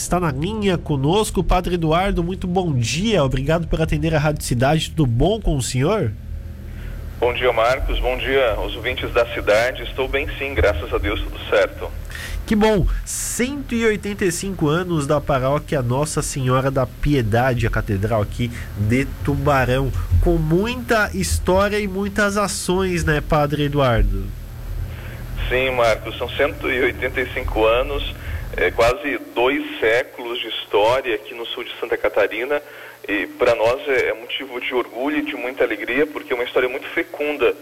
está na linha conosco. Padre Eduardo, muito bom dia. Obrigado por atender a Rádio Cidade. Tudo bom com o senhor? Bom dia, Marcos. Bom dia aos ouvintes da cidade. Estou bem sim, graças a Deus, tudo certo. Que bom! 185 anos da paróquia Nossa Senhora da Piedade, a catedral aqui de Tubarão, com muita história e muitas ações, né, Padre Eduardo? Sim, Marcos, são 185 anos, é, quase dois séculos de história aqui no sul de Santa Catarina e para nós é, é motivo de orgulho e de muita alegria porque é uma história muito fecunda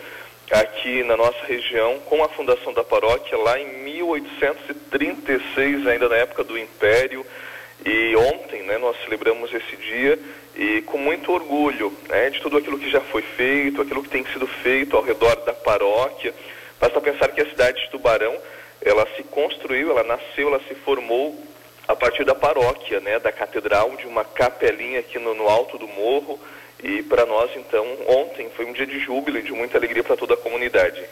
aqui na nossa região com a fundação da paróquia lá em 1836, ainda na época do Império. E ontem né, nós celebramos esse dia e com muito orgulho né, de tudo aquilo que já foi feito, aquilo que tem sido feito ao redor da paróquia. Basta pensar que a cidade de Tubarão, ela se construiu, ela nasceu, ela se formou a partir da paróquia, né, da catedral, de uma capelinha aqui no, no alto do morro. E para nós, então, ontem foi um dia de júbilo e de muita alegria para toda a comunidade.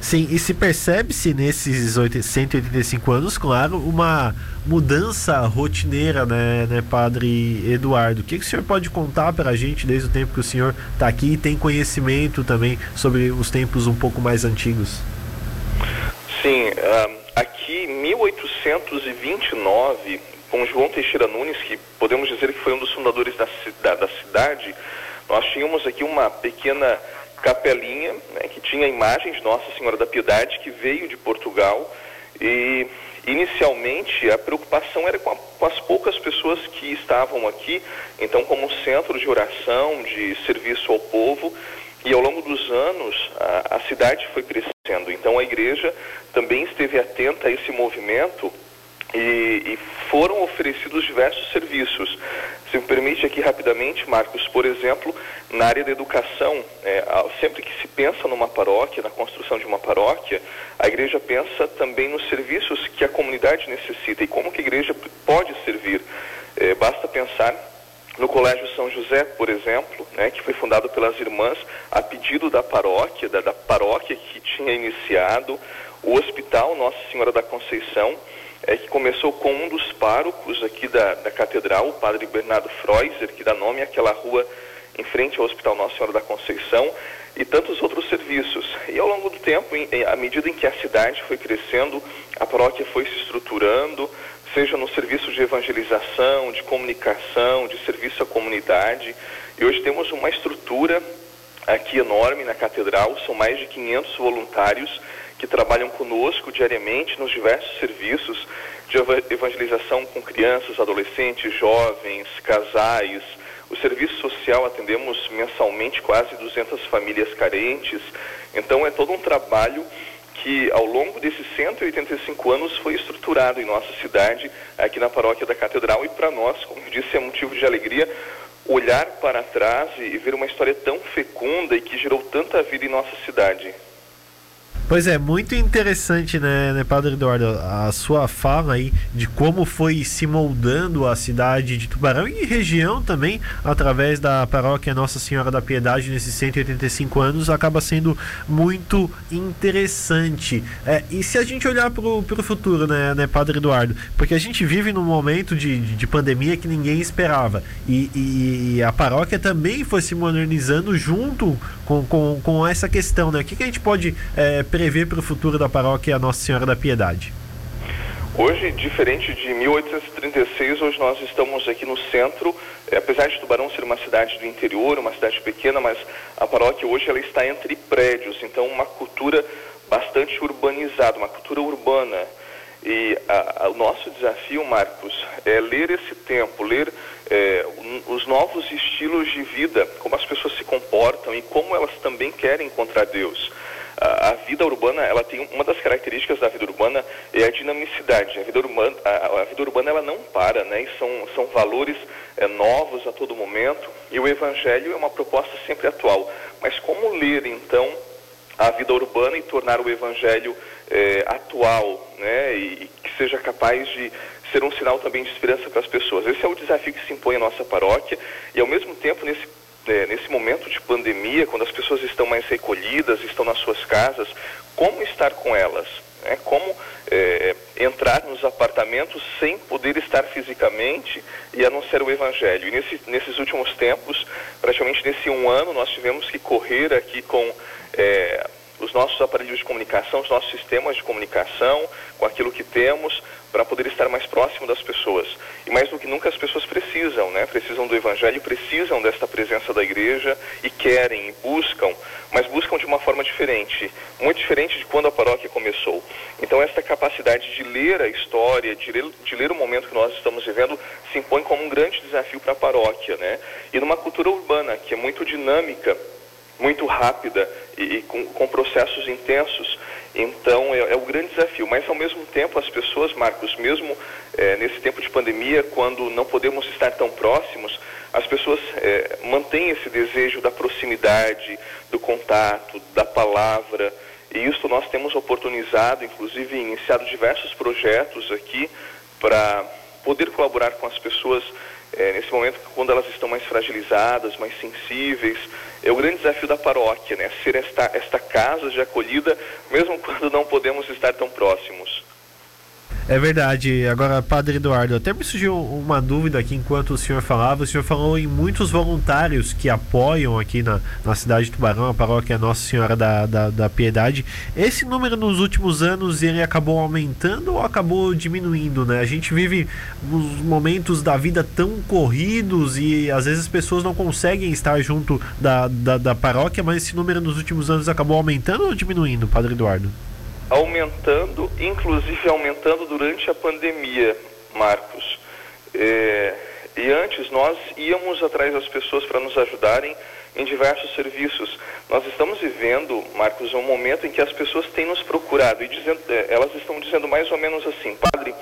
Sim, e se percebe-se nesses 185 anos, claro, uma mudança rotineira, né, né Padre Eduardo? O que, que o senhor pode contar para a gente desde o tempo que o senhor está aqui e tem conhecimento também sobre os tempos um pouco mais antigos? Sim, uh, aqui em 1829, com João Teixeira Nunes, que podemos dizer que foi um dos fundadores da, da, da cidade, nós tínhamos aqui uma pequena capelinha né, que tinha a imagem de Nossa Senhora da Piedade, que veio de Portugal. E inicialmente a preocupação era com, a, com as poucas pessoas que estavam aqui, então, como centro de oração, de serviço ao povo. E ao longo dos anos, a, a cidade foi crescendo. Então, a igreja também esteve atenta a esse movimento e, e, foram oferecidos diversos serviços. Se me permite aqui rapidamente, Marcos, por exemplo, na área da educação, é, sempre que se pensa numa paróquia, na construção de uma paróquia, a igreja pensa também nos serviços que a comunidade necessita e como que a igreja pode servir. É, basta pensar no Colégio São José, por exemplo, né, que foi fundado pelas irmãs a pedido da paróquia, da, da paróquia que tinha iniciado, o Hospital Nossa Senhora da Conceição, é, que começou com um dos párocos aqui da, da catedral, o padre Bernardo Freuser, que dá nome àquela rua em frente ao Hospital Nossa Senhora da Conceição, e tantos outros serviços. E ao longo do tempo, em, em, à medida em que a cidade foi crescendo, a paróquia foi se estruturando, seja no serviço de evangelização, de comunicação, de serviço à comunidade. E hoje temos uma estrutura aqui enorme na catedral, são mais de 500 voluntários que trabalham conosco diariamente nos diversos serviços de evangelização com crianças, adolescentes, jovens, casais. O serviço social atendemos mensalmente quase 200 famílias carentes. Então é todo um trabalho que ao longo desses 185 anos foi estruturado em nossa cidade, aqui na paróquia da Catedral, e para nós, como eu disse, é motivo de alegria olhar para trás e ver uma história tão fecunda e que gerou tanta vida em nossa cidade. Pois é, muito interessante, né, né, Padre Eduardo, a sua fala aí de como foi se moldando a cidade de Tubarão e região também, através da paróquia Nossa Senhora da Piedade nesses 185 anos, acaba sendo muito interessante. É, e se a gente olhar para o futuro, né, né, Padre Eduardo, porque a gente vive num momento de, de pandemia que ninguém esperava, e, e, e a paróquia também foi se modernizando junto com, com, com essa questão, né? O que, que a gente pode é, prever para o futuro da paróquia Nossa Senhora da Piedade? Hoje, diferente de 1836, hoje nós estamos aqui no centro, é, apesar de Tubarão ser uma cidade do interior, uma cidade pequena, mas a paróquia hoje ela está entre prédios, então uma cultura bastante urbanizada, uma cultura urbana. E a, a, o nosso desafio, Marcos, é ler esse tempo, ler é, os novos estilos de vida, como as pessoas se comportam e como elas também querem encontrar Deus a, vida urbana, ela tem uma das características da vida urbana é a dinamicidade. A vida urbana, a, a vida urbana ela não para, né? E são, são valores é, novos a todo momento. E o evangelho é uma proposta sempre atual. Mas como ler então a vida urbana e tornar o evangelho é, atual, né? E, e que seja capaz de ser um sinal também de esperança para as pessoas. Esse é o desafio que se impõe à nossa paróquia e ao mesmo tempo nesse é, nesse momento de pandemia, quando as pessoas estão mais recolhidas, estão nas suas casas, como estar com elas? Né? Como é, entrar nos apartamentos sem poder estar fisicamente e anunciar o Evangelho. E nesse, nesses últimos tempos, praticamente nesse um ano, nós tivemos que correr aqui com é, os nossos aparelhos de comunicação, os nossos sistemas de comunicação, com aquilo que temos, para poder estar mais próximo das pessoas. E mais do que nunca as pessoas precisam, né? Precisam do evangelho, precisam desta presença da igreja e querem buscam, mas buscam de uma forma diferente, muito diferente de quando a paróquia começou. Então esta capacidade de ler a história, de ler, de ler o momento que nós estamos vivendo, se impõe como um grande desafio para a paróquia, né? E numa cultura urbana que é muito dinâmica, muito rápida e, e com, com, processos intensos. Então é, é, o grande desafio. Mas ao mesmo tempo as pessoas, Marcos, mesmo é, nesse tempo de pandemia, quando não podemos estar tão próximos, as pessoas é, mantêm esse desejo da proximidade, do contato, da palavra. E isso nós temos oportunizado, inclusive iniciado diversos projetos aqui para poder colaborar com as pessoas é, nesse momento quando elas estão mais fragilizadas, mais sensíveis. É o grande desafio da paróquia, né? Ser esta, esta casa de acolhida, mesmo quando não podemos estar tão próximos. É verdade. Agora, Padre Eduardo, até me surgiu uma dúvida aqui enquanto o senhor falava. O senhor falou em muitos voluntários que apoiam aqui na, na cidade de Tubarão, a paróquia Nossa Senhora da, da, da, Piedade. Esse número nos últimos anos ele acabou aumentando ou acabou diminuindo, né? A gente vive uns momentos da vida tão corridos e às vezes as pessoas não conseguem estar junto da, da, da paróquia, mas esse número nos últimos anos acabou aumentando ou diminuindo, Padre Eduardo? Aumentando, inclusive aumentando durante a pandemia, Marcos. É, e antes nós íamos atrás das pessoas para nos ajudarem em diversos serviços. Nós estamos vivendo, Marcos, um momento em que as pessoas têm nos procurado e dizendo, é, elas estão dizendo mais ou menos assim, Padre,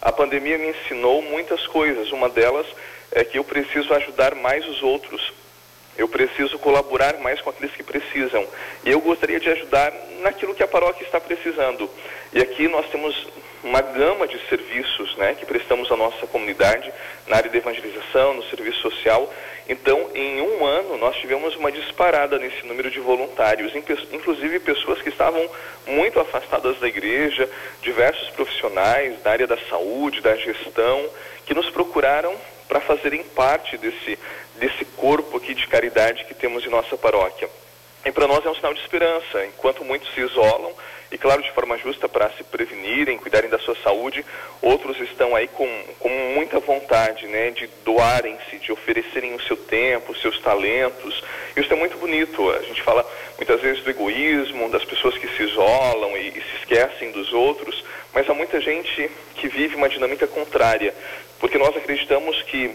a pandemia me ensinou muitas coisas. Uma delas é que eu preciso ajudar mais os outros. Eu preciso colaborar mais com aqueles que precisam. E eu gostaria de ajudar naquilo que a paróquia está precisando. E aqui nós temos uma gama de serviços né, que prestamos à nossa comunidade na área de evangelização, no serviço social. Então, em um ano, nós tivemos uma disparada nesse número de voluntários, inclusive pessoas que estavam muito afastadas da igreja, diversos profissionais da área da saúde, da gestão, que nos procuraram para fazerem parte desse, desse corpo aqui de caridade que temos em nossa paróquia. E para nós é um sinal de esperança, enquanto muitos se isolam, e claro, de forma justa para se prevenirem, cuidarem da sua saúde, outros estão aí com, com muita vontade né, de doarem-se, de oferecerem o seu tempo, os seus talentos. Isso é muito bonito. A gente fala muitas vezes do egoísmo, das pessoas que se isolam e, e se esquecem dos outros, mas há muita gente que vive uma dinâmica contrária, porque nós acreditamos que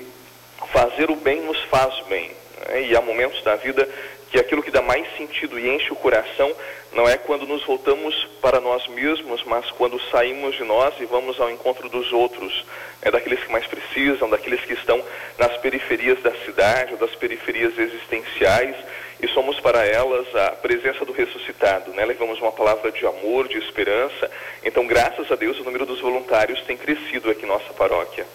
fazer o bem nos faz bem. Né? E há momentos da vida que aquilo que dá mais sentido e enche o coração não é quando nos voltamos para nós mesmos, mas quando saímos de nós e vamos ao encontro dos outros, é daqueles que mais precisam, daqueles que estão nas periferias da cidade ou das periferias existenciais e somos para elas a presença do ressuscitado, né? Levamos uma palavra de amor, de esperança. Então, graças a Deus, o número dos voluntários tem crescido aqui em nossa paróquia.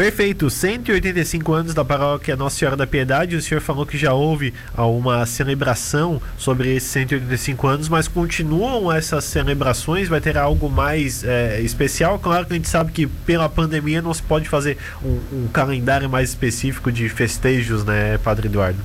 Perfeito, 185 anos da paróquia Nossa Senhora da Piedade. O senhor falou que já houve uma celebração sobre esses 185 anos, mas continuam essas celebrações? Vai ter algo mais é, especial? Claro que a gente sabe que pela pandemia não se pode fazer um, um calendário mais específico de festejos, né, Padre Eduardo?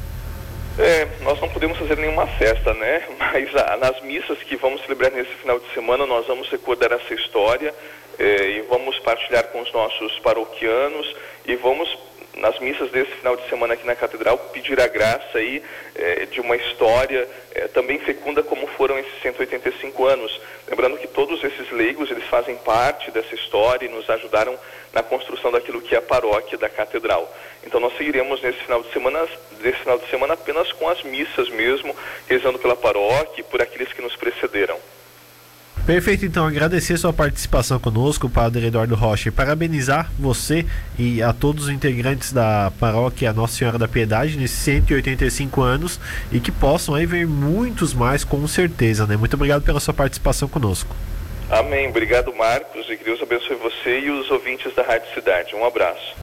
É, nós não podemos fazer nenhuma festa, né? Mas ah, nas missas que vamos celebrar nesse final de semana, nós vamos recordar essa história é, e vamos partilhar com os nossos paroquianos e vamos nas missas desse final de semana aqui na Catedral, pedir a graça aí é, de uma história é, também fecunda como foram esses 185 anos. Lembrando que todos esses leigos, eles fazem parte dessa história e nos ajudaram na construção daquilo que é a paróquia da Catedral. Então nós seguiremos nesse final de semana, nesse final de semana apenas com as missas mesmo, rezando pela paróquia e por aqueles que nos precederam. Perfeito, então agradecer sua participação conosco, Padre Eduardo Rocha, e parabenizar você e a todos os integrantes da paróquia Nossa Senhora da Piedade nesses 185 anos e que possam aí ver muitos mais com certeza, né? Muito obrigado pela sua participação conosco. Amém. Obrigado, Marcos, e que Deus abençoe você e os ouvintes da Rádio Cidade. Um abraço.